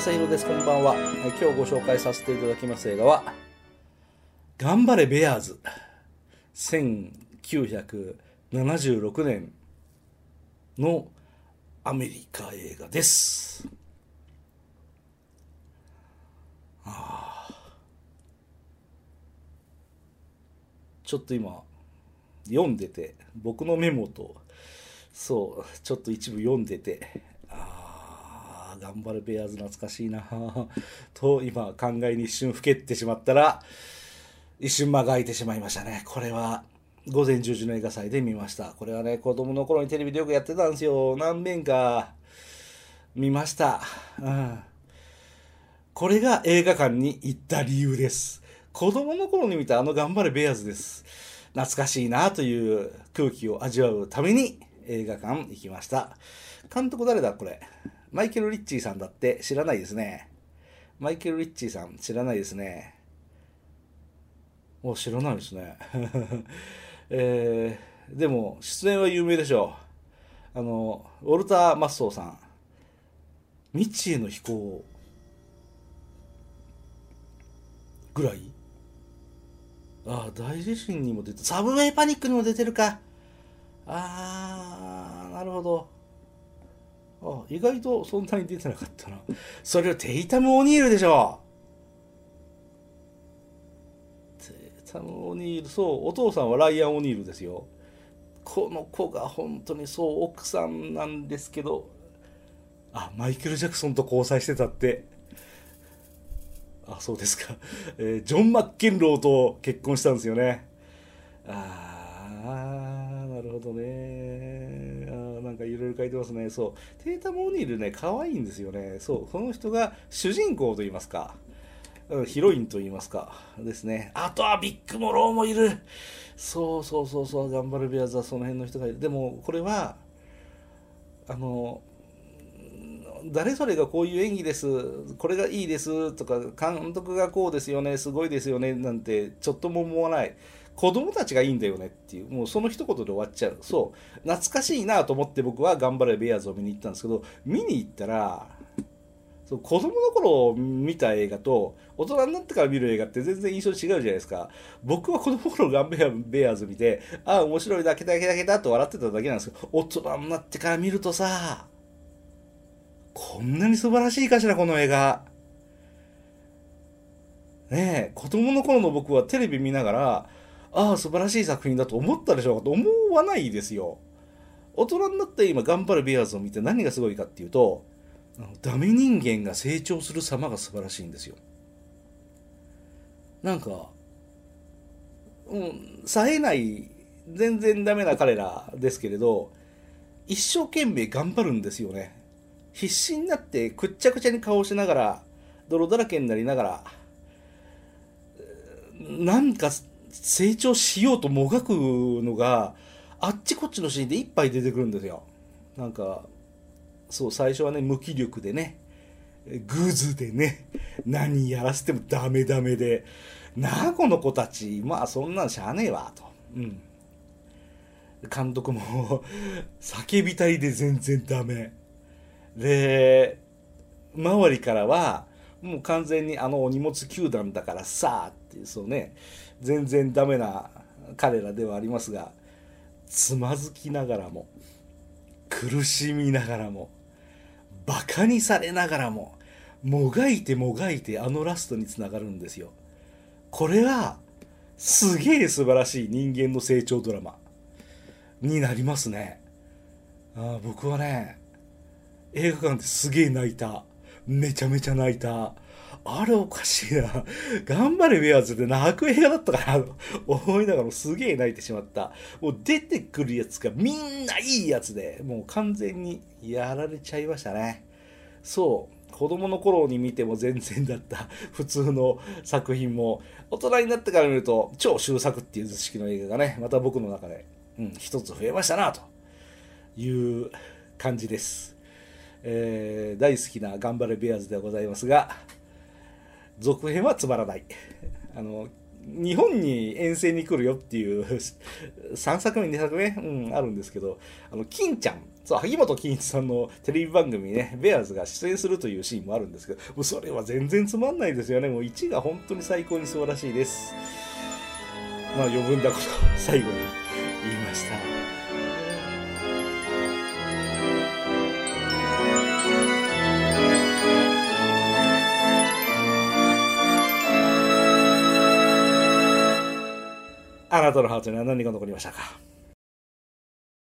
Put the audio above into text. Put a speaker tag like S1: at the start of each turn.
S1: 正宏です。こんばんは。今日ご紹介させていただきます映画は「頑張れベアーズ」1976年のアメリカ映画です。ああちょっと今読んでて僕のメモとそうちょっと一部読んでて頑張れベアーズ懐かしいな。と今考えに一瞬ふけってしまったら一瞬間が空いてしまいましたね。これは午前10時の映画祭で見ました。これはね子供の頃にテレビでよくやってたんですよ。何遍か見ました。うん。これが映画館に行った理由です。子供の頃に見たあの頑張れベアーズです。懐かしいなという空気を味わうために映画館行きました。監督誰だこれ？マイケル・リッチーさんだって知らないですね。マイケル・リッチーさん知らないですね。お、知らないですね。えー、でも出演は有名でしょう。あの、ウォルター・マッソーさん。未知への飛行ぐらい？ああ、大地震にも出て、サブウェイパニックにも出てるか。ああ、なるほど。あ意外とそんなに出てなかったな。それをテイタム・オニールでしょ。テイタム・オニール、そう、お父さんはライアン・オニールですよ。この子が本当にそう、奥さんなんですけど、あ、マイケル・ジャクソンと交際してたって。あ、そうですか。えー、ジョン・マッケンローと結婚したんですよね。ああ、なるほどね。なんかいろいろ書いてますね。そう。テータ・モーニールね、可愛いんですよね。そう。この人が主人公と言いますか。ヒロインと言いますか。ですね。あとはビッグモローもいる。そうそうそうそう。頑張るベアーズはその辺の人がいる。でも、これは、あの、誰それがこういう演技ですこれがいいですとか監督がこうですよねすごいですよねなんてちょっとも思わない子供たちがいいんだよねっていうもうその一言で終わっちゃう。そう。懐かしいなと思って僕は「頑張れベアーズ」を見に行ったんですけど見に行ったらそう子供の頃見た映画と大人になってから見る映画って全然印象違うじゃないですか。僕は子供の頃ガンベアベアーズ見てああ面白いだけだけだけだと笑ってただけなんですけど大人になってから見るとさこんなに素晴らしいかしら、この映画。ねえ、子供の頃の僕はテレビ見ながら、ああ、素晴らしい作品だと思ったでしょうかと思わないですよ。大人になって今、頑張るベアーズを見て何がすごいかっていうと、ダメ人間が成長する様が素晴らしいんですよ。なんか、うん、冴えない、全然ダメな彼らですけれど、一生懸命頑張るんですよね。必死になってくっちゃくちゃに顔しながら泥だらけになりながらなんか成長しようともがくのがあっちこっちのシーンでいっぱい出てくるんですよ。なんかそう最初はね無気力でねグズでね何やらせてもダメダメでなあこの子たちまあそんなんしゃあねえわと。うん。監督も叫びたいで全然ダメ。で、周りからは、もう完全にあのお荷物球団だからさあっていう、そうね、全然ダメな彼らではありますが、つまずきながらも、苦しみながらも、馬鹿にされながらも、もがいてもがいてあのラストにつながるんですよ。これは、すげえ素晴らしい人間の成長ドラマになりますね。あ僕はね、映画館ですげえ泣いた。めちゃめちゃ泣いた。あれおかしいな。頑張れウェアーズで泣く映画だったかなと思いながらすげえ泣いてしまった。もう出てくるやつがみんないいやつで、もう完全にやられちゃいましたね。そう。子供の頃に見ても全然だった普通の作品も大人になってから見ると超終作っていう図式の映画がね、また僕の中で、うん、一つ増えましたなという感じです。えー、大好きな頑張れベアーズではございますが、続編はつまらない。あの、日本に遠征に来るよっていう3作目、2作目、うん、あるんですけど、あの、金ちゃん、そう、萩本欽一さんのテレビ番組ね、ベアーズが出演するというシーンもあるんですけど、もうそれは全然つまんないですよね。もう1が本当に最高に素晴らしいです。まあ余分なこと最後に言いました。あなたのハートには何が残りましたか？